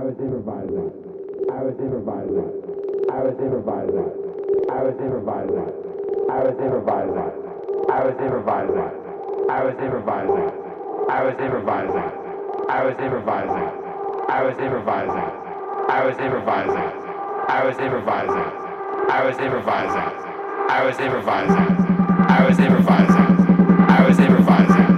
I was improvising. I was improvising. I was improvising. I was improvising. I was improvising. I was improvising. I was improvising. I was improvising. I was improvising. I was improvising. I was improvising. I was improvising. I was improvising. I was improvising. I was improvising. I was improvising.